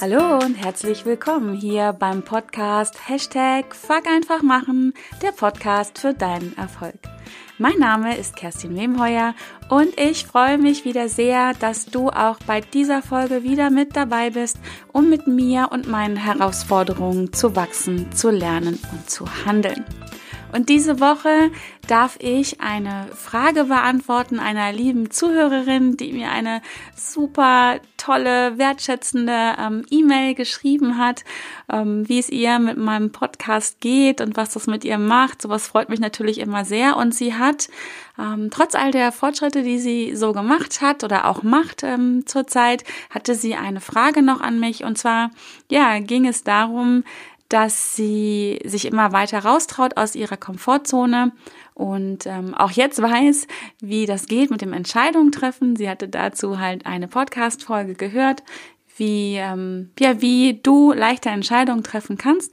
Hallo und herzlich willkommen hier beim Podcast Hashtag Fuck einfach machen, der Podcast für deinen Erfolg. Mein Name ist Kerstin Wemheuer und ich freue mich wieder sehr, dass du auch bei dieser Folge wieder mit dabei bist, um mit mir und meinen Herausforderungen zu wachsen, zu lernen und zu handeln. Und diese Woche darf ich eine Frage beantworten einer lieben Zuhörerin, die mir eine super tolle, wertschätzende ähm, E-Mail geschrieben hat, ähm, wie es ihr mit meinem Podcast geht und was das mit ihr macht. Sowas freut mich natürlich immer sehr. Und sie hat, ähm, trotz all der Fortschritte, die sie so gemacht hat oder auch macht ähm, zurzeit, hatte sie eine Frage noch an mich. Und zwar, ja, ging es darum, dass sie sich immer weiter raustraut aus ihrer Komfortzone und ähm, auch jetzt weiß, wie das geht mit dem Entscheidungen treffen. Sie hatte dazu halt eine Podcast-Folge gehört, wie, ähm, ja, wie du leichter Entscheidungen treffen kannst.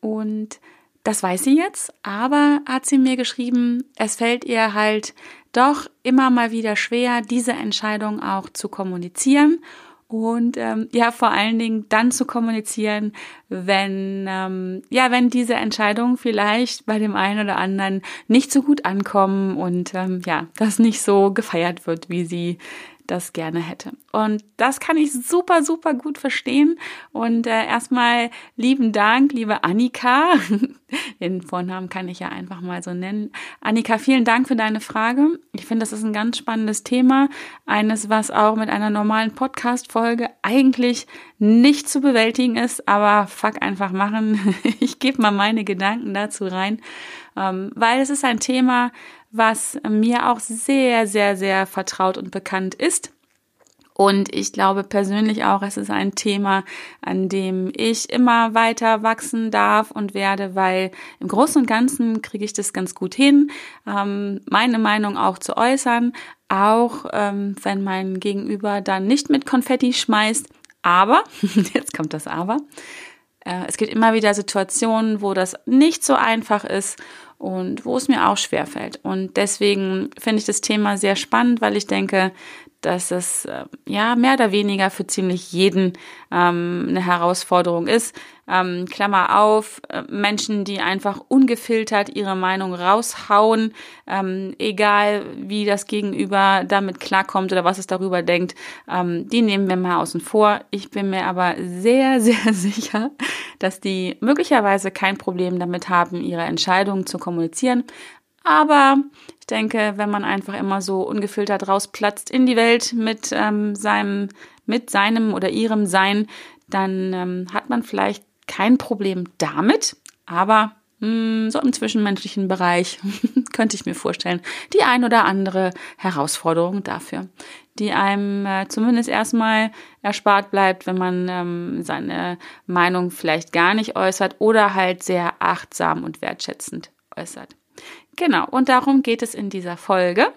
Und das weiß sie jetzt, aber hat sie mir geschrieben, es fällt ihr halt doch immer mal wieder schwer, diese Entscheidung auch zu kommunizieren und ähm, ja vor allen Dingen dann zu kommunizieren, wenn ähm, ja wenn diese Entscheidungen vielleicht bei dem einen oder anderen nicht so gut ankommen und ähm, ja das nicht so gefeiert wird, wie sie das gerne hätte. Und das kann ich super, super gut verstehen. Und äh, erstmal lieben Dank, liebe Annika. Den Vornamen kann ich ja einfach mal so nennen. Annika, vielen Dank für deine Frage. Ich finde, das ist ein ganz spannendes Thema. Eines, was auch mit einer normalen Podcast-Folge eigentlich nicht zu bewältigen ist, aber fuck einfach machen. Ich gebe mal meine Gedanken dazu rein, ähm, weil es ist ein Thema, was mir auch sehr, sehr, sehr vertraut und bekannt ist. Und ich glaube persönlich auch, es ist ein Thema, an dem ich immer weiter wachsen darf und werde, weil im Großen und Ganzen kriege ich das ganz gut hin, ähm, meine Meinung auch zu äußern, auch ähm, wenn mein Gegenüber dann nicht mit Konfetti schmeißt. Aber, jetzt kommt das Aber, äh, es gibt immer wieder Situationen, wo das nicht so einfach ist und wo es mir auch schwer fällt. Und deswegen finde ich das Thema sehr spannend, weil ich denke, dass es äh, ja mehr oder weniger für ziemlich jeden ähm, eine Herausforderung ist. Ähm, Klammer auf, äh, Menschen, die einfach ungefiltert ihre Meinung raushauen, ähm, egal wie das Gegenüber damit klarkommt oder was es darüber denkt, ähm, die nehmen wir mal außen vor. Ich bin mir aber sehr, sehr sicher, dass die möglicherweise kein Problem damit haben, ihre Entscheidungen zu kommunizieren. Aber ich denke, wenn man einfach immer so ungefiltert rausplatzt in die Welt mit ähm, seinem, mit seinem oder ihrem Sein, dann ähm, hat man vielleicht kein Problem damit, aber mh, hm, so im zwischenmenschlichen Bereich könnte ich mir vorstellen, die ein oder andere Herausforderung dafür, die einem äh, zumindest erstmal erspart bleibt, wenn man ähm, seine Meinung vielleicht gar nicht äußert oder halt sehr achtsam und wertschätzend äußert. Genau, und darum geht es in dieser Folge.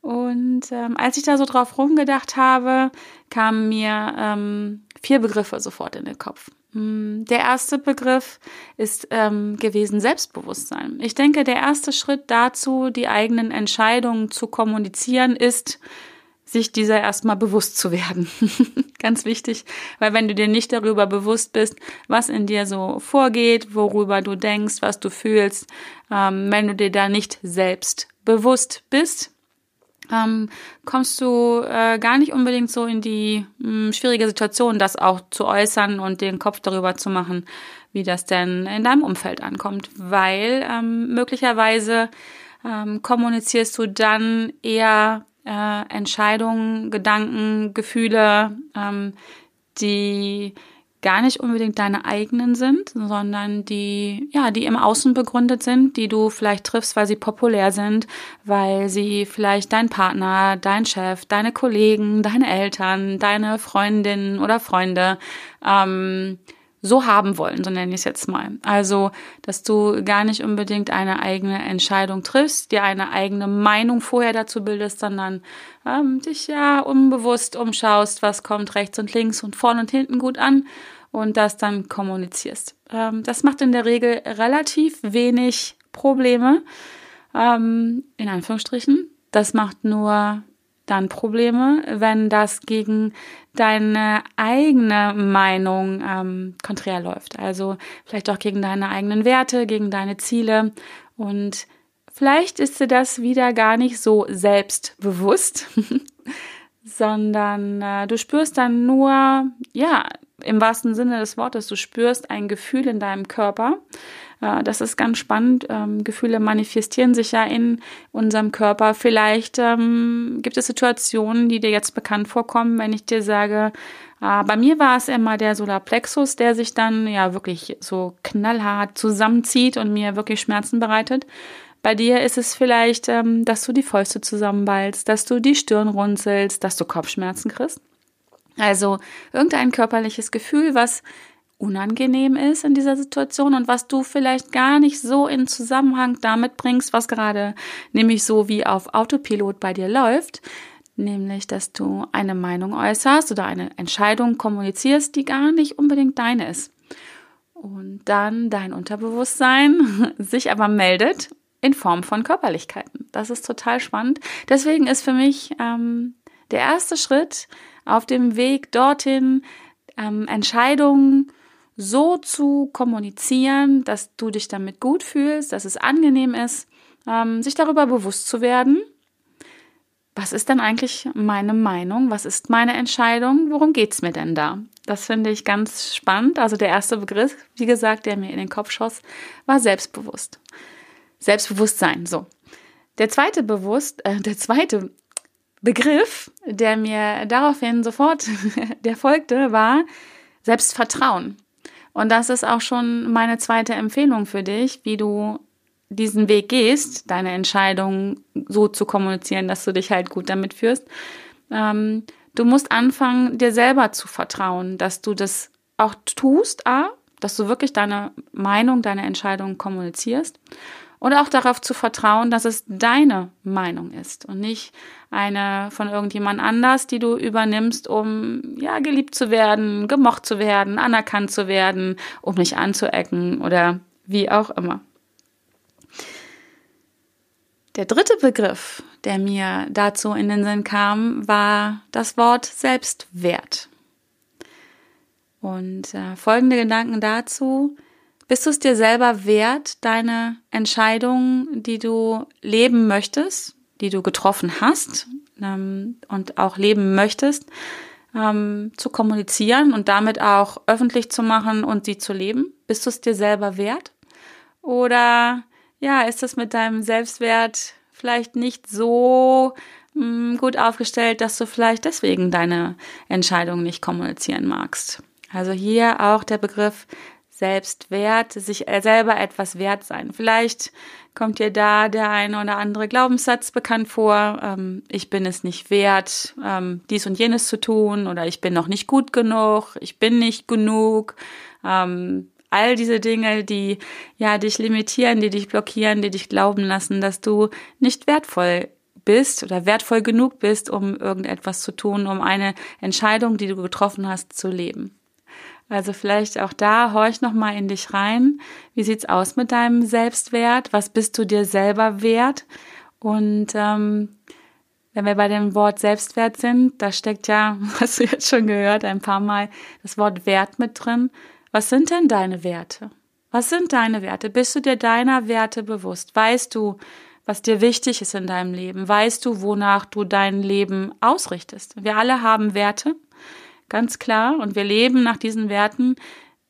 Und ähm, als ich da so drauf rumgedacht habe, kamen mir ähm, vier Begriffe sofort in den Kopf. Hm, der erste Begriff ist ähm, gewesen Selbstbewusstsein. Ich denke, der erste Schritt dazu, die eigenen Entscheidungen zu kommunizieren, ist, sich dieser erstmal bewusst zu werden. Ganz wichtig, weil wenn du dir nicht darüber bewusst bist, was in dir so vorgeht, worüber du denkst, was du fühlst, ähm, wenn du dir da nicht selbst bewusst bist, ähm, kommst du äh, gar nicht unbedingt so in die mh, hm, schwierige Situation, das auch zu äußern und den Kopf darüber zu machen, wie das denn in deinem Umfeld ankommt, weil ähm, möglicherweise ähm, kommunizierst du dann eher äh, Entscheidungen, Gedanken, Gefühle, ähm, die gar nicht unbedingt deine eigenen sind, sondern die, ja, die im Außen begründet sind, die du vielleicht triffst, weil sie populär sind, weil sie vielleicht dein Partner, dein Chef, deine Kollegen, deine Eltern, deine Freundinnen oder Freunde ähm, so haben wollen, so nenne ich es jetzt mal. Also, dass du gar nicht unbedingt eine eigene Entscheidung triffst, dir eine eigene Meinung vorher dazu bildest, sondern ähm, dich ja unbewusst umschaust, was kommt rechts und links und vorn und hinten gut an und das dann kommunizierst. Ähm, das macht in der Regel relativ wenig Probleme, ähm, in Anführungsstrichen. Das macht nur dann Probleme, wenn das gegen deine eigene Meinung ähm, konträr läuft. Also vielleicht auch gegen deine eigenen Werte, gegen deine Ziele. Und vielleicht ist dir das wieder gar nicht so selbstbewusst, sondern äh, du spürst dann nur, ja, im wahrsten Sinne des Wortes, du spürst ein Gefühl in deinem Körper. Das ist ganz spannend. Ähm, Gefühle manifestieren sich ja in unserem Körper. Vielleicht ähm, gibt es Situationen, die dir jetzt bekannt vorkommen, wenn ich dir sage, äh, bei mir war es immer der Solarplexus, der sich dann ja wirklich so knallhart zusammenzieht und mir wirklich Schmerzen bereitet. Bei dir ist es vielleicht, ähm, dass du die Fäuste zusammenballst, dass du die Stirn runzelst, dass du Kopfschmerzen kriegst. Also irgendein körperliches Gefühl, was unangenehm ist in dieser Situation und was du vielleicht gar nicht so in Zusammenhang damit bringst, was gerade nämlich so wie auf Autopilot bei dir läuft, nämlich dass du eine Meinung äußerst oder eine Entscheidung kommunizierst, die gar nicht unbedingt deine ist. Und dann dein Unterbewusstsein sich aber meldet in Form von Körperlichkeiten. Das ist total spannend. Deswegen ist für mich ähm, der erste Schritt, auf dem Weg dorthin ähm, Entscheidungen so zu kommunizieren, dass du dich damit gut fühlst, dass es angenehm ist, ähm, sich darüber bewusst zu werden. Was ist denn eigentlich meine Meinung? Was ist meine Entscheidung? Worum geht's mir denn da? Das finde ich ganz spannend. Also der erste Begriff, wie gesagt, der mir in den Kopf schoss, war selbstbewusst. Selbstbewusstsein, so. Der zweite bewusst, äh, der zweite Begriff, der mir daraufhin sofort, der folgte, war Selbstvertrauen. Und das ist auch schon meine zweite Empfehlung für dich, wie du diesen Weg gehst, deine Entscheidung so zu kommunizieren, dass du dich halt gut damit führst. Ähm, du musst anfangen, dir selber zu vertrauen, dass du das auch tust, A, dass du wirklich deine Meinung, deine Entscheidung kommunizierst und auch darauf zu vertrauen, dass es deine Meinung ist und nicht eine von irgendjemand anders, die du übernimmst, um ja geliebt zu werden, gemocht zu werden, anerkannt zu werden, um nicht anzuecken oder wie auch immer. Der dritte Begriff, der mir dazu in den Sinn kam, war das Wort Selbstwert. Und äh, folgende Gedanken dazu. Bist du es dir selber wert, deine Entscheidungen, die du leben möchtest, die du getroffen hast ähm, und auch leben möchtest, ähm, zu kommunizieren und damit auch öffentlich zu machen und sie zu leben? Bist du es dir selber wert? Oder ja, ist es mit deinem Selbstwert vielleicht nicht so mh, hm, gut aufgestellt, dass du vielleicht deswegen deine Entscheidung nicht kommunizieren magst? Also hier auch der Begriff Selbstwert, sich selber etwas wert sein. Vielleicht kommt dir da der eine oder andere Glaubenssatz bekannt vor, ähm, ich bin es nicht wert, ähm, dies und jenes zu tun oder ich bin noch nicht gut genug, ich bin nicht genug. Ähm, all diese Dinge, die ja dich limitieren, die dich blockieren, die dich glauben lassen, dass du nicht wertvoll bist oder wertvoll genug bist, um irgendetwas zu tun, um eine Entscheidung, die du getroffen hast, zu leben. Also vielleicht auch da horch noch mal in dich rein. Wie sieht's aus mit deinem Selbstwert? Was bist du dir selber wert? Und ähm, wenn wir bei dem Wort Selbstwert sind, da steckt ja, hast du jetzt schon gehört, ein paar Mal das Wort Wert mit drin. Was sind denn deine Werte? Was sind deine Werte? Bist du dir deiner Werte bewusst? Weißt du, was dir wichtig ist in deinem Leben? Weißt du, wonach du dein Leben ausrichtest? Wir alle haben Werte ganz klar. Und wir leben nach diesen Werten.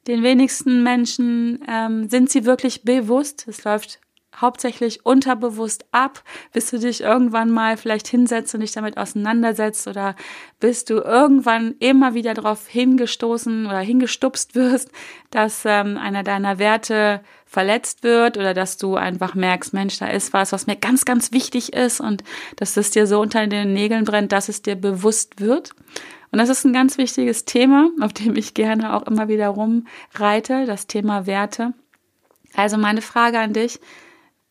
Den wenigsten Menschen ähm, sind sie wirklich bewusst. Es läuft hauptsächlich unterbewusst ab, bis du dich irgendwann mal vielleicht hinsetzt und dich damit auseinandersetzt oder bis du irgendwann immer wieder darauf hingestoßen oder hingestupst wirst, dass ähm, einer deiner Werte verletzt wird oder dass du einfach merkst, Mensch, da ist was, was mir ganz, ganz wichtig ist und dass es dir so unter den Nägeln brennt, dass es dir bewusst wird. Und das ist ein ganz wichtiges Thema, auf dem ich gerne auch immer wieder rumreite, das Thema Werte. Also meine Frage an dich,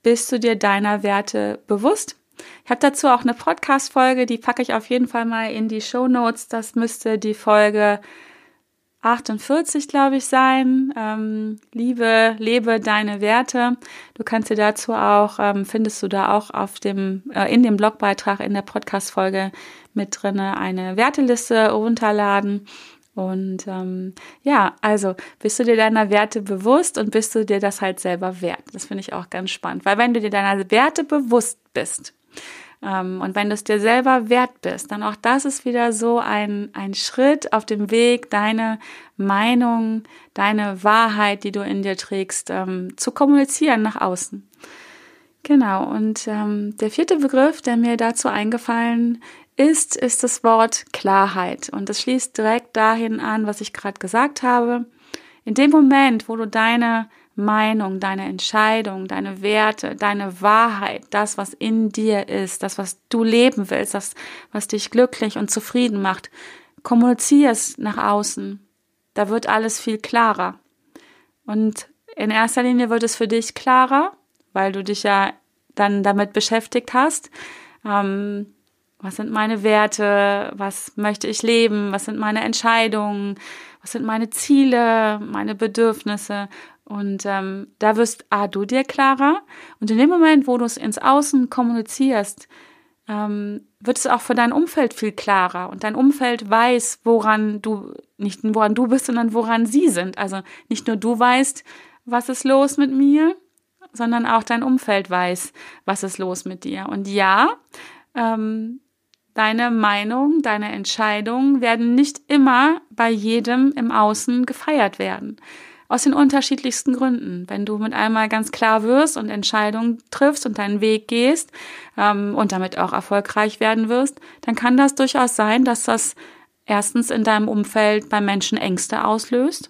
bist du dir deiner Werte bewusst? Ich habe dazu auch eine Podcast-Folge, die packe ich auf jeden Fall mal in die Show Notes. Das müsste die Folge 48, glaube ich, sein. Ähm, liebe, lebe deine Werte. Du kannst dir dazu auch, ähm, findest du da auch auf dem, äh, in dem Blogbeitrag in der Podcast-Folge mit drinne eine Werteliste runterladen. Und ähm, ja, also bist du dir deiner Werte bewusst und bist du dir das halt selber wert? Das finde ich auch ganz spannend, weil wenn du dir deiner Werte bewusst bist, und wenn du es dir selber wert bist, dann auch das ist wieder so ein, ein Schritt auf dem Weg, deine Meinung, deine Wahrheit, die du in dir trägst, ähm, zu kommunizieren nach außen. Genau, und ähm, der vierte Begriff, der mir dazu eingefallen ist, ist das Wort Klarheit. Und das schließt direkt dahin an, was ich gerade gesagt habe. In dem Moment, wo du deine Meinung, deine Entscheidung, deine Werte, deine Wahrheit, das, was in dir ist, das, was du leben willst, das, was dich glücklich und zufrieden macht, kommunizierst nach außen. Da wird alles viel klarer. Und in erster Linie wird es für dich klarer, weil du dich ja dann damit beschäftigt hast. Ähm, was sind meine Werte? Was möchte ich leben? Was sind meine Entscheidungen? Was sind meine Ziele, meine Bedürfnisse? Und ähm, da wirst A, du dir klarer. Und in dem Moment, wo du es ins Außen kommunizierst, ähm, wird es auch für dein Umfeld viel klarer. Und dein Umfeld weiß, woran du, nicht woran du bist, sondern woran sie sind. Also nicht nur du weißt, was ist los mit mir, sondern auch dein Umfeld weiß, was ist los mit dir. Und ja, ähm, deine Meinung, deine Entscheidungen werden nicht immer bei jedem im Außen gefeiert werden. Aus den unterschiedlichsten Gründen. Wenn du mit einmal ganz klar wirst und Entscheidungen triffst und deinen Weg gehst ähm, und damit auch erfolgreich werden wirst, dann kann das durchaus sein, dass das erstens in deinem Umfeld bei Menschen Ängste auslöst.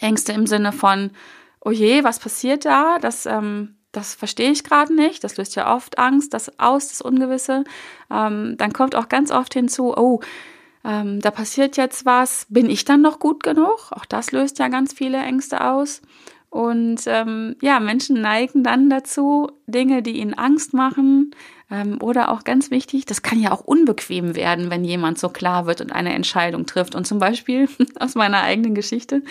Ängste im Sinne von, oh je, was passiert da? Das, ähm, das verstehe ich gerade nicht. Das löst ja oft Angst, das aus, das Ungewisse. Ähm, dann kommt auch ganz oft hinzu, oh, ähm, da passiert jetzt was, bin ich dann noch gut genug? Auch das löst ja ganz viele Ängste aus. Und ähm, ja, Menschen neigen dann dazu, Dinge, die ihnen Angst machen, oder auch ganz wichtig, das kann ja auch unbequem werden, wenn jemand so klar wird und eine Entscheidung trifft. Und zum Beispiel aus meiner eigenen Geschichte,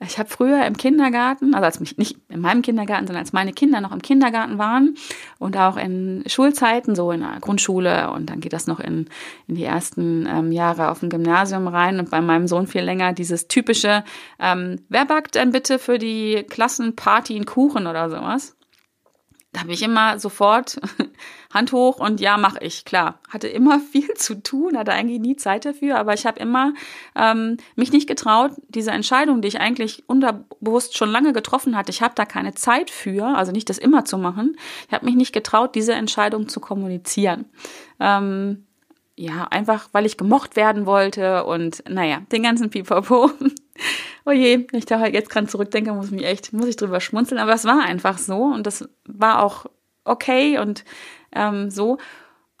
ich habe früher im Kindergarten, also als mich nicht in meinem Kindergarten, sondern als meine Kinder noch im Kindergarten waren und auch in Schulzeiten, so in der Grundschule und dann geht das noch in, in die ersten ähm, Jahre auf dem Gymnasium rein und bei meinem Sohn viel länger dieses typische, ähm, wer backt denn bitte für die Klassenparty einen Kuchen oder sowas? da habe ich immer sofort Hand hoch und ja, mache ich, klar. Hatte immer viel zu tun, hatte eigentlich nie Zeit dafür, aber ich habe immer ähm, mich nicht getraut, diese Entscheidung, die ich eigentlich unterbewusst schon lange getroffen hatte, ich habe da keine Zeit für, also nicht das immer zu machen, ich habe mich nicht getraut, diese Entscheidung zu kommunizieren. Ähm, ja, einfach weil ich gemocht werden wollte und naja, den ganzen Pipapo. oh je, ich da halt jetzt gerade zurückdenke, muss mich echt, muss ich drüber schmunzeln, aber es war einfach so und das war auch okay und ähm, so.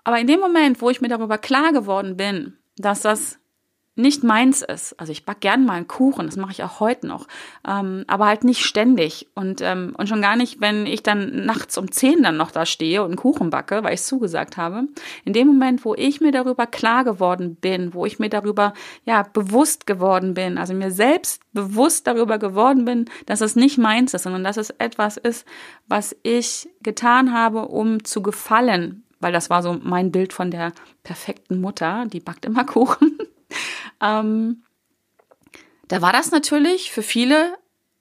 Aber in dem Moment, wo ich mir darüber klar geworden bin, dass das nicht meins ist. Also ich back gern mal einen Kuchen, das mache ich auch heute noch, ähm, aber halt nicht ständig und ähm, und schon gar nicht, wenn ich dann nachts um zehn dann noch da stehe und einen Kuchen backe, weil ich es zugesagt habe. In dem Moment, wo ich mir darüber klar geworden bin, wo ich mir darüber ja bewusst geworden bin, also mir selbst bewusst darüber geworden bin, dass es nicht meins ist, sondern dass es etwas ist, was ich getan habe, um zu gefallen, weil das war so mein Bild von der perfekten Mutter, die backt immer Kuchen. ähm, da war das natürlich für viele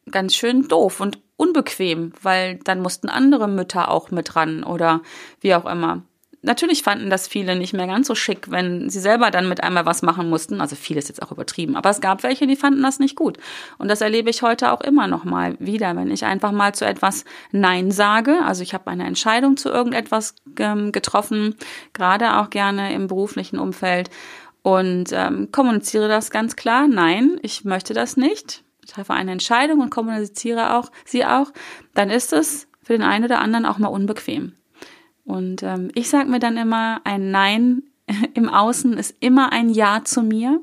ganz schön doof und unbequem, weil dann mussten andere Mütter auch mit ran oder wie auch immer. Natürlich fanden das viele nicht mehr ganz so schick, wenn sie selber dann mit einmal was machen mussten. Also vieles jetzt auch übertrieben. Aber es gab welche, die fanden das nicht gut. Und das erlebe ich heute auch immer noch mal wieder, wenn ich einfach mal zu etwas Nein sage. Also ich habe eine Entscheidung zu irgendetwas ähm, getroffen, gerade auch gerne im beruflichen Umfeld und ähm, kommuniziere das ganz klar. Nein, ich möchte das nicht. Ich treffe eine Entscheidung und kommuniziere auch sie auch. Dann ist es für den einen oder anderen auch mal unbequem. Und ähm, ich sage mir dann immer, ein Nein im Außen ist immer ein Ja zu mir.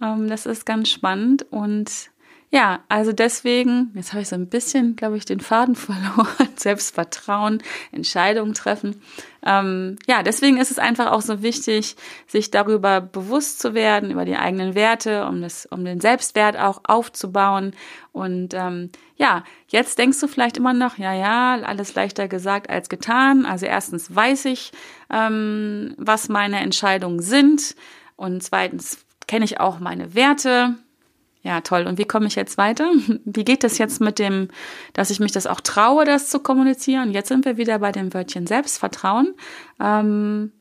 Ähm, das ist ganz spannend und ja, also deswegen, jetzt habe ich so ein bisschen, glaube ich, den Faden verloren. Selbstvertrauen, Entscheidungen treffen. Ähm, ja, deswegen ist es einfach auch so wichtig, sich darüber bewusst zu werden, über die eigenen Werte, um, das, um den Selbstwert auch aufzubauen. Und ähm, ja, jetzt denkst du vielleicht immer noch, ja, ja, alles leichter gesagt als getan. Also erstens weiß ich, ähm, was meine Entscheidungen sind. Und zweitens kenne ich auch meine Werte. Ja, toll. Und wie komme ich jetzt weiter? Wie geht es jetzt mit dem, dass ich mich das auch traue, das zu kommunizieren? Jetzt sind wir wieder bei dem Wörtchen Selbstvertrauen. Ähm,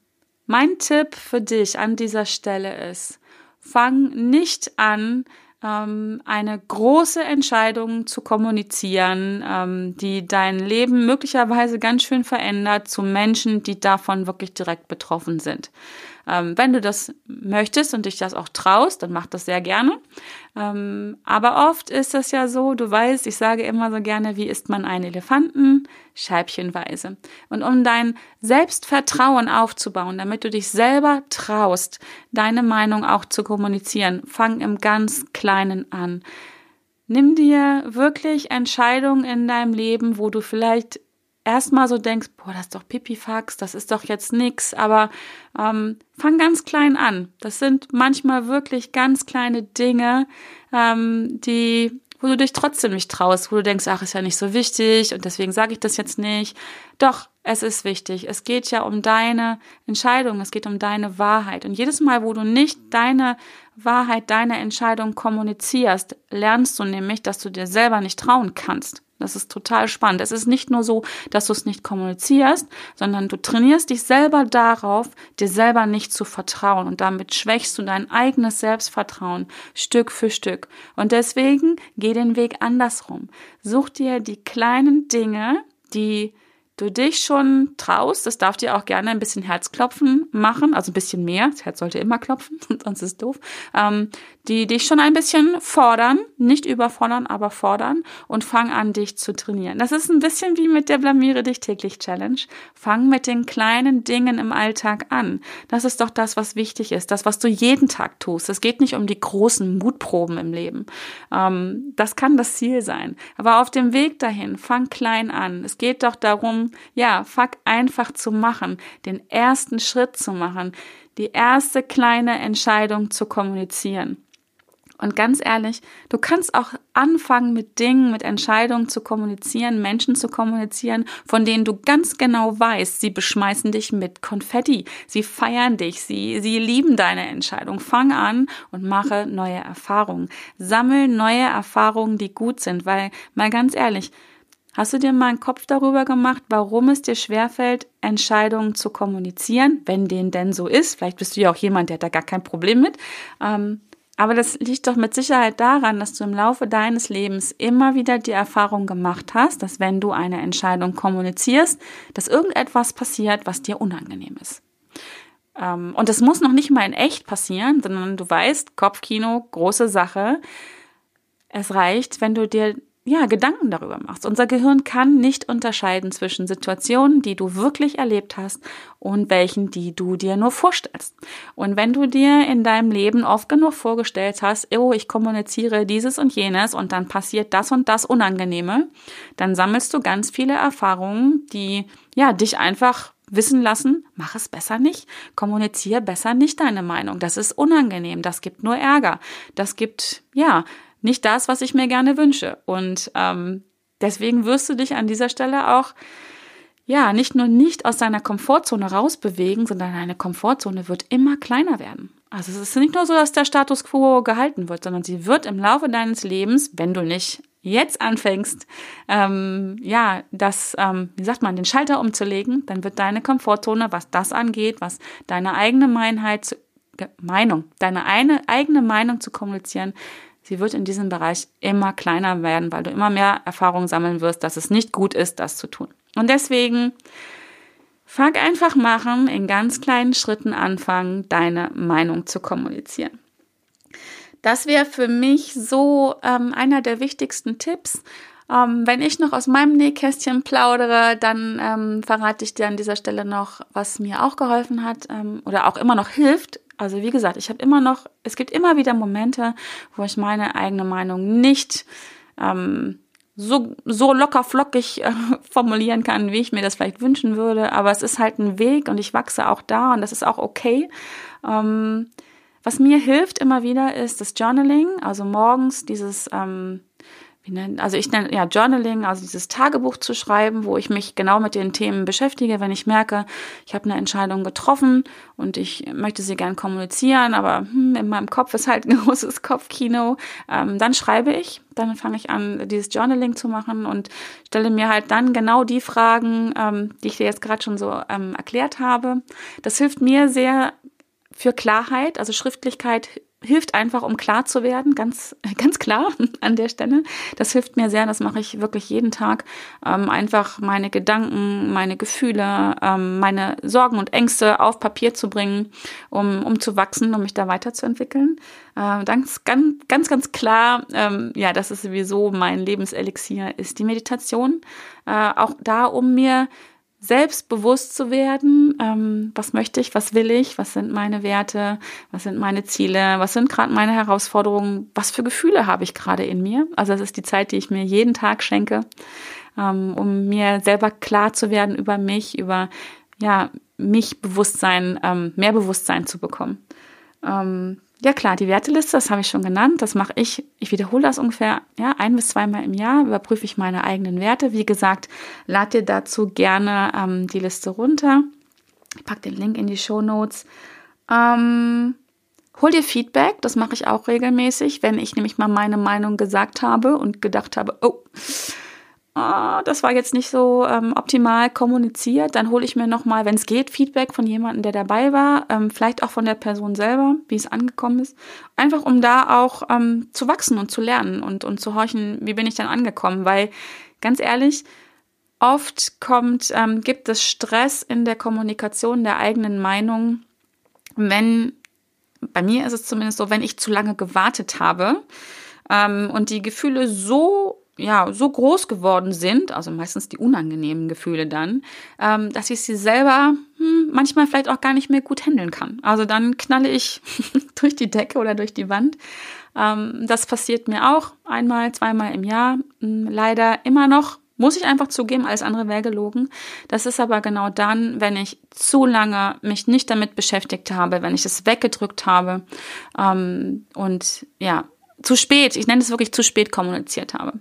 mein Tipp für dich an dieser Stelle ist, fang nicht an, ähm, eine große Entscheidung zu kommunizieren, ähm, die dein Leben möglicherweise ganz schön verändert zu Menschen, die davon wirklich direkt betroffen sind. Ähm, wenn du das möchtest und dich das auch traust, dann mach das sehr gerne. Ähm, aber oft ist das ja so, du weißt, ich sage immer so gerne, wie isst man einen Elefanten? Scheibchenweise. Und um dein Selbstvertrauen aufzubauen, damit du dich selber traust, deine Meinung auch zu kommunizieren, fang im ganz Kleinen an. Nimm dir wirklich Entscheidungen in deinem Leben, wo du vielleicht erstmal so denkst, boah, das ist doch Pipifax, das ist doch jetzt nix, aber ähm, fang ganz klein an. Das sind manchmal wirklich ganz kleine Dinge, ähm, die, wo du dich trotzdem nicht traust, wo du denkst, ach, ist ja nicht so wichtig und deswegen sage ich das jetzt nicht. Doch, es ist wichtig. Es geht ja um deine Entscheidung, es geht um deine Wahrheit. Und jedes Mal, wo du nicht deine Wahrheit, deine Entscheidung kommunizierst, lernst du nämlich, dass du dir selber nicht trauen kannst. Das ist total spannend. Es ist nicht nur so, dass du es nicht kommunizierst, sondern du trainierst dich selber darauf, dir selber nicht zu vertrauen. Und damit schwächst du dein eigenes Selbstvertrauen Stück für Stück. Und deswegen geh den Weg andersrum. Such dir die kleinen Dinge, die du dich schon traust, das darf dir auch gerne ein bisschen Herzklopfen machen, also ein bisschen mehr, das Herz sollte immer klopfen, sonst ist es doof, ähm, die dich schon ein bisschen fordern, nicht überfordern, aber fordern und fang an, dich zu trainieren. Das ist ein bisschen wie mit der Blamiere dich täglich Challenge. Fang mit den kleinen Dingen im Alltag an. Das ist doch das, was wichtig ist, das, was du jeden Tag tust. Es geht nicht um die großen Mutproben im Leben. Ähm, das kann das Ziel sein. Aber auf dem Weg dahin, fang klein an. Es geht doch darum, ja, fuck einfach zu machen, den ersten Schritt zu machen, die erste kleine Entscheidung zu kommunizieren. Und ganz ehrlich, du kannst auch anfangen mit Dingen, mit Entscheidungen zu kommunizieren, Menschen zu kommunizieren, von denen du ganz genau weißt, sie beschmeißen dich mit Konfetti, sie feiern dich, sie, sie lieben deine Entscheidung. Fang an und mache neue Erfahrungen. Sammel neue Erfahrungen, die gut sind, weil, mal ganz ehrlich, Hast du dir mal einen Kopf darüber gemacht, warum es dir schwerfällt, Entscheidungen zu kommunizieren, wenn denen denn so ist? Vielleicht bist du ja auch jemand, der hat da gar kein Problem mit. Ähm, aber das liegt doch mit Sicherheit daran, dass du im Laufe deines Lebens immer wieder die Erfahrung gemacht hast, dass wenn du eine Entscheidung kommunizierst, dass irgendetwas passiert, was dir unangenehm ist. Ähm, und das muss noch nicht mal in echt passieren, sondern du weißt, Kopfkino, große Sache. Es reicht, wenn du dir ja, Gedanken darüber machst. Unser Gehirn kann nicht unterscheiden zwischen Situationen, die du wirklich erlebt hast und welchen, die du dir nur vorstellst. Und wenn du dir in deinem Leben oft genug vorgestellt hast, oh, ich kommuniziere dieses und jenes und dann passiert das und das Unangenehme, dann sammelst du ganz viele Erfahrungen, die, ja, dich einfach wissen lassen, mach es besser nicht, kommuniziere besser nicht deine Meinung. Das ist unangenehm, das gibt nur Ärger, das gibt, ja, nicht das, was ich mir gerne wünsche. Und ähm, deswegen wirst du dich an dieser Stelle auch ja nicht nur nicht aus deiner Komfortzone rausbewegen, sondern deine Komfortzone wird immer kleiner werden. Also es ist nicht nur so, dass der Status quo gehalten wird, sondern sie wird im Laufe deines Lebens, wenn du nicht jetzt anfängst, ähm, ja, das, ähm, wie sagt man, den Schalter umzulegen, dann wird deine Komfortzone, was das angeht, was deine eigene Meinheit, Meinung, deine eine, eigene Meinung zu kommunizieren, sie wird in diesem Bereich immer kleiner werden, weil du immer mehr Erfahrung sammeln wirst, dass es nicht gut ist, das zu tun. Und deswegen fang einfach machen, in ganz kleinen Schritten anfangen, deine Meinung zu kommunizieren. Das wäre für mich so ähm, einer der wichtigsten Tipps. Ähm, wenn ich noch aus meinem Nähkästchen plaudere, dann ähm, verrate ich dir an dieser Stelle noch, was mir auch geholfen hat ähm, oder auch immer noch hilft, Also wie gesagt, ich habe immer noch, es gibt immer wieder Momente, wo ich meine eigene Meinung nicht ähm, so, so locker flockig äh, formulieren kann, wie ich mir das vielleicht wünschen würde. Aber es ist halt ein Weg und ich wachse auch da und das ist auch okay. Ähm, was mir hilft immer wieder ist das Journaling, also morgens dieses ähm, wie nennt, also ich nenne ja Journaling, also dieses Tagebuch zu schreiben, wo ich mich genau mit den Themen beschäftige, wenn ich merke, ich habe eine Entscheidung getroffen und ich möchte sie gern kommunizieren, aber hm, in meinem Kopf ist halt ein großes Kopfkino, ähm, dann schreibe ich, dann fange ich an, dieses Journaling zu machen und stelle mir halt dann genau die Fragen, ähm, die ich dir jetzt gerade schon so ähm, erklärt habe. Das hilft mir sehr für Klarheit, also Schriftlichkeit hilft einfach, um klar zu werden, ganz, ganz klar an der Stelle. Das hilft mir sehr, das mache ich wirklich jeden Tag. Ähm, einfach meine Gedanken, meine Gefühle, ähm, meine Sorgen und Ängste auf Papier zu bringen, um, um zu wachsen, um mich da weiterzuentwickeln. Äh, ganz, ganz, ganz, ganz klar, ähm, ja, das ist sowieso mein Lebenselixier, ist die Meditation. Äh, auch da, um mir selbstbewusst zu werden, ähm, was möchte ich, was will ich, was sind meine Werte, was sind meine Ziele, was sind gerade meine Herausforderungen, was für Gefühle habe ich gerade in mir. Also das ist die Zeit, die ich mir jeden Tag schenke, ähm, um mir selber klar zu werden über mich, über ja mich Bewusstsein, ähm, mehr Bewusstsein zu bekommen. Ähm, ja klar, die Werteliste, das habe ich schon genannt. Das mache ich. Ich wiederhole das ungefähr ja, ein bis zweimal im Jahr. Überprüfe ich meine eigenen Werte. Wie gesagt, lad dir dazu gerne ähm, die Liste runter. Ich packe den Link in die Show Notes. Ähm, hol dir Feedback. Das mache ich auch regelmäßig, wenn ich nämlich mal meine Meinung gesagt habe und gedacht habe, oh, oh, das war jetzt nicht so ähm, optimal kommuniziert, dann hole ich mir nochmal, wenn es geht, Feedback von jemandem, der dabei war, ähm, vielleicht auch von der Person selber, wie es angekommen ist. Einfach um da auch ähm, zu wachsen und zu lernen und, und zu horchen, wie bin ich dann angekommen. Weil ganz ehrlich, oft kommt, ähm, gibt es Stress in der Kommunikation der eigenen Meinung, wenn, bei mir ist es zumindest so, wenn ich zu lange gewartet habe ähm, und die Gefühle so ja, so groß geworden sind, also meistens die unangenehmen Gefühle dann, ähm, dass ich sie selber hm, manchmal vielleicht auch gar nicht mehr gut handeln kann. Also dann knalle ich durch die Decke oder durch die Wand. Ähm, das passiert mir auch einmal, zweimal im Jahr. Hm, leider immer noch, muss ich einfach zugeben, alles andere wäre gelogen. Das ist aber genau dann, wenn ich zu lange mich nicht damit beschäftigt habe, wenn ich es weggedrückt habe ähm, und ja, zu spät, ich nenne es wirklich zu spät kommuniziert habe.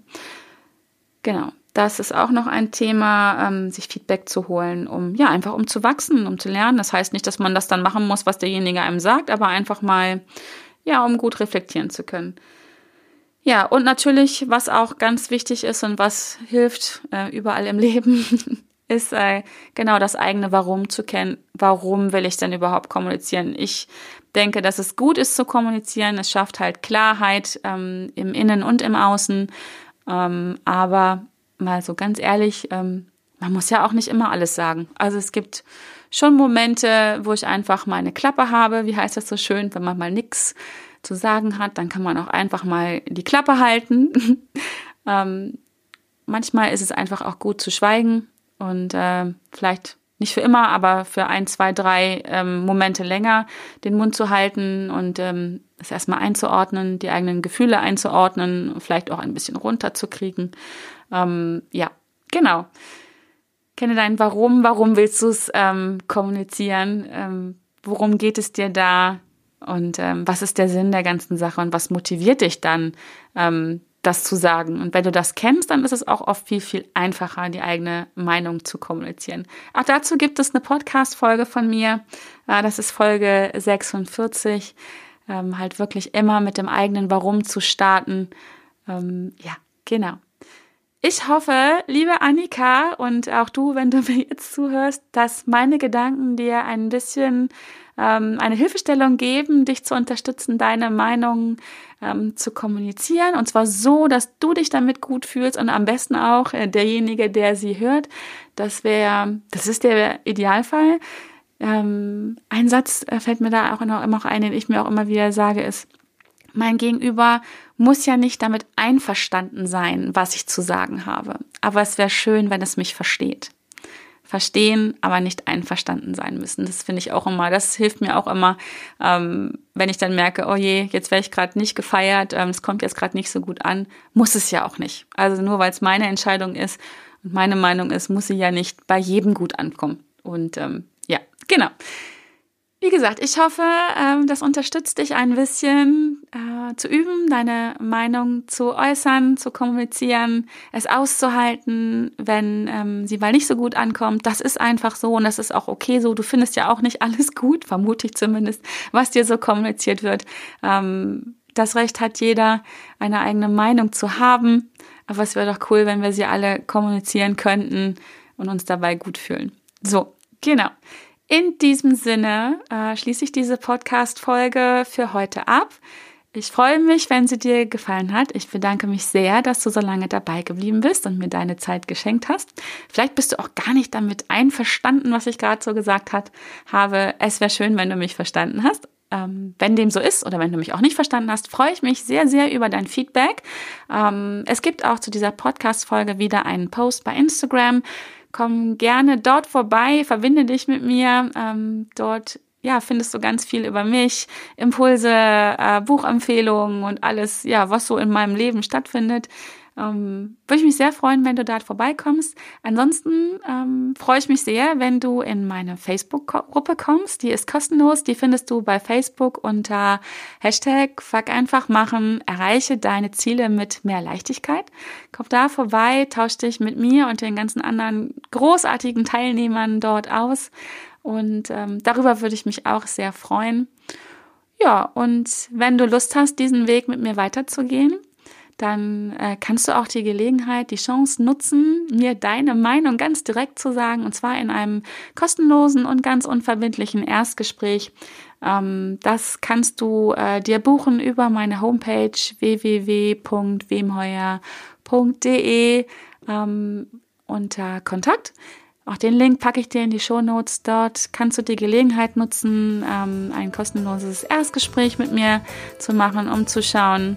Genau. Das ist auch noch ein Thema, ähm, sich Feedback zu holen, um ja einfach um zu wachsen, um zu lernen. Das heißt nicht, dass man das dann machen muss, was derjenige einem sagt, aber einfach mal ja, um gut reflektieren zu können. Ja, und natürlich, was auch ganz wichtig ist und was hilft äh, überall im Leben, ist äh, genau das eigene Warum zu kennen. Warum will ich denn überhaupt kommunizieren? Ich denke, dass es gut ist zu kommunizieren. Es schafft halt Klarheit ähm, im Innen und im Außen. Ähm, aber mal so ganz ehrlich, ähm, man muss ja auch nicht immer alles sagen. Also es gibt schon Momente, wo ich einfach mal eine Klappe habe. Wie heißt das so schön? Wenn man mal nichts zu sagen hat, dann kann man auch einfach mal die Klappe halten. ähm, manchmal ist es einfach auch gut zu schweigen und äh, vielleicht nicht für immer, aber für ein, zwei, drei ähm, Momente länger den Mund zu halten und ähm, es erstmal einzuordnen, die eigenen Gefühle einzuordnen, vielleicht auch ein bisschen runterzukriegen. Ähm, ja, genau. Kenne dein Warum, warum willst du es ähm, kommunizieren? Ähm, worum geht es dir da? Und ähm, was ist der Sinn der ganzen Sache und was motiviert dich dann, ähm, das zu sagen. Und wenn du das kennst, dann ist es auch oft viel, viel einfacher, die eigene Meinung zu kommunizieren. Auch dazu gibt es eine Podcast-Folge von mir. Das ist Folge 46. Ähm, halt wirklich immer mit dem eigenen Warum zu starten. Ähm, ja, genau. Ich hoffe, liebe Annika und auch du, wenn du mir jetzt zuhörst, dass meine Gedanken dir ein bisschen ähm, eine Hilfestellung geben, dich zu unterstützen, deine Meinung ähm, zu kommunizieren. Und zwar so, dass du dich damit gut fühlst und am besten auch äh, derjenige, der sie hört. Das wäre, das ist der Idealfall. Ähm, ein Satz äh, fällt mir da auch immer noch ein, den ich mir auch immer wieder sage, ist, mein Gegenüber muss ja nicht damit einverstanden sein, was ich zu sagen habe. Aber es wäre schön, wenn es mich versteht. Verstehen, aber nicht einverstanden sein müssen. Das finde ich auch immer, das hilft mir auch immer, ähm, wenn ich dann merke, oh je, jetzt werde ich gerade nicht gefeiert, ähm, es kommt jetzt gerade nicht so gut an, muss es ja auch nicht. Also nur weil es meine Entscheidung ist und meine Meinung ist, muss sie ja nicht bei jedem gut ankommen. Und ähm, ja, genau. Wie gesagt, ich hoffe, ähm, das unterstützt dich ein bisschen äh, zu üben, deine Meinung zu äußern, zu kommunizieren, es auszuhalten, wenn ähm, sie mal nicht so gut ankommt. Das ist einfach so und das ist auch okay so. Du findest ja auch nicht alles gut, vermute ich zumindest, was dir so kommuniziert wird. Ähm, das Recht hat jeder, eine eigene Meinung zu haben. Aber es wäre doch cool, wenn wir sie alle kommunizieren könnten und uns dabei gut fühlen. So, genau. In diesem Sinne äh, schließe ich diese Podcast-Folge für heute ab. Ich freue mich, wenn sie dir gefallen hat. Ich bedanke mich sehr, dass du so lange dabei geblieben bist und mir deine Zeit geschenkt hast. Vielleicht bist du auch gar nicht damit einverstanden, was ich gerade so gesagt hat, habe. Es wäre schön, wenn du mich verstanden hast. Ähm, wenn dem so ist oder wenn du mich auch nicht verstanden hast, freue ich mich sehr, sehr über dein Feedback. Ähm, es gibt auch zu dieser Podcast-Folge wieder einen Post bei Instagram. Komm gerne dort vorbei, verbinde dich mit mir. Ähm, dort ja, findest du ganz viel über mich, Impulse, äh, Buchempfehlungen und alles, ja, was so in meinem Leben stattfindet. Ähm, würde ich mich sehr freuen, wenn du dort vorbeikommst. Ansonsten ähm, freue ich mich sehr, wenn du in meine Facebook-Gruppe kommst. Die ist kostenlos. Die findest du bei Facebook unter Hashtag Fuck einfach machen. Erreiche deine Ziele mit mehr Leichtigkeit. Komm da vorbei, tausch dich mit mir und den ganzen anderen großartigen Teilnehmern dort aus. Und ähm, darüber würde ich mich auch sehr freuen. Ja, und wenn du Lust hast, diesen Weg mit mir weiterzugehen, dann äh, kannst du auch die Gelegenheit, die Chance nutzen, mir deine Meinung ganz direkt zu sagen, und zwar in einem kostenlosen und ganz unverbindlichen Erstgespräch. Ähm, das kannst du äh, dir buchen über meine Homepage www.wemheuer.de ähm, unter Kontakt. Auch den Link packe ich dir in die Show Notes. Dort kannst du die Gelegenheit nutzen, ähm, ein kostenloses Erstgespräch mit mir zu machen, um zu schauen,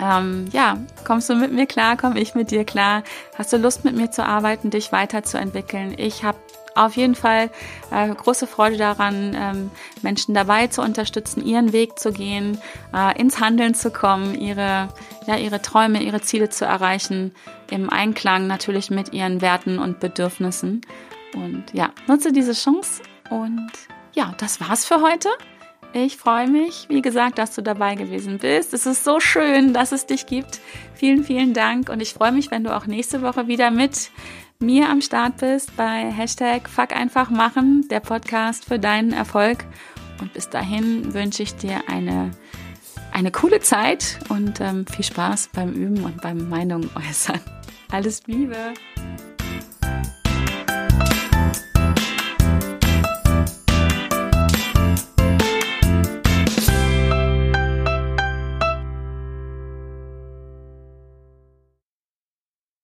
ähm, ja, kommst du mit mir klar, komme ich mit dir klar? Hast du Lust mit mir zu arbeiten, dich weiterzuentwickeln? Ich habe auf jeden Fall äh, große Freude daran, ähm, Menschen dabei zu unterstützen, ihren Weg zu gehen, äh, ins Handeln zu kommen, ihre, ja, ihre Träume, ihre Ziele zu erreichen, im Einklang natürlich mit ihren Werten und Bedürfnissen. Und ja, nutze diese Chance und ja, das war's für heute. Ich freue mich, wie gesagt, dass du dabei gewesen bist. Es ist so schön, dass es dich gibt. Vielen, vielen Dank und ich freue mich, wenn du auch nächste Woche wieder mit mir am Start bist bei Hashtag Fuck einfach machen, der Podcast für deinen Erfolg. Und bis dahin wünsche ich dir eine, eine coole Zeit und ähm, viel Spaß beim Üben und beim Meinung äußern. Alles Liebe!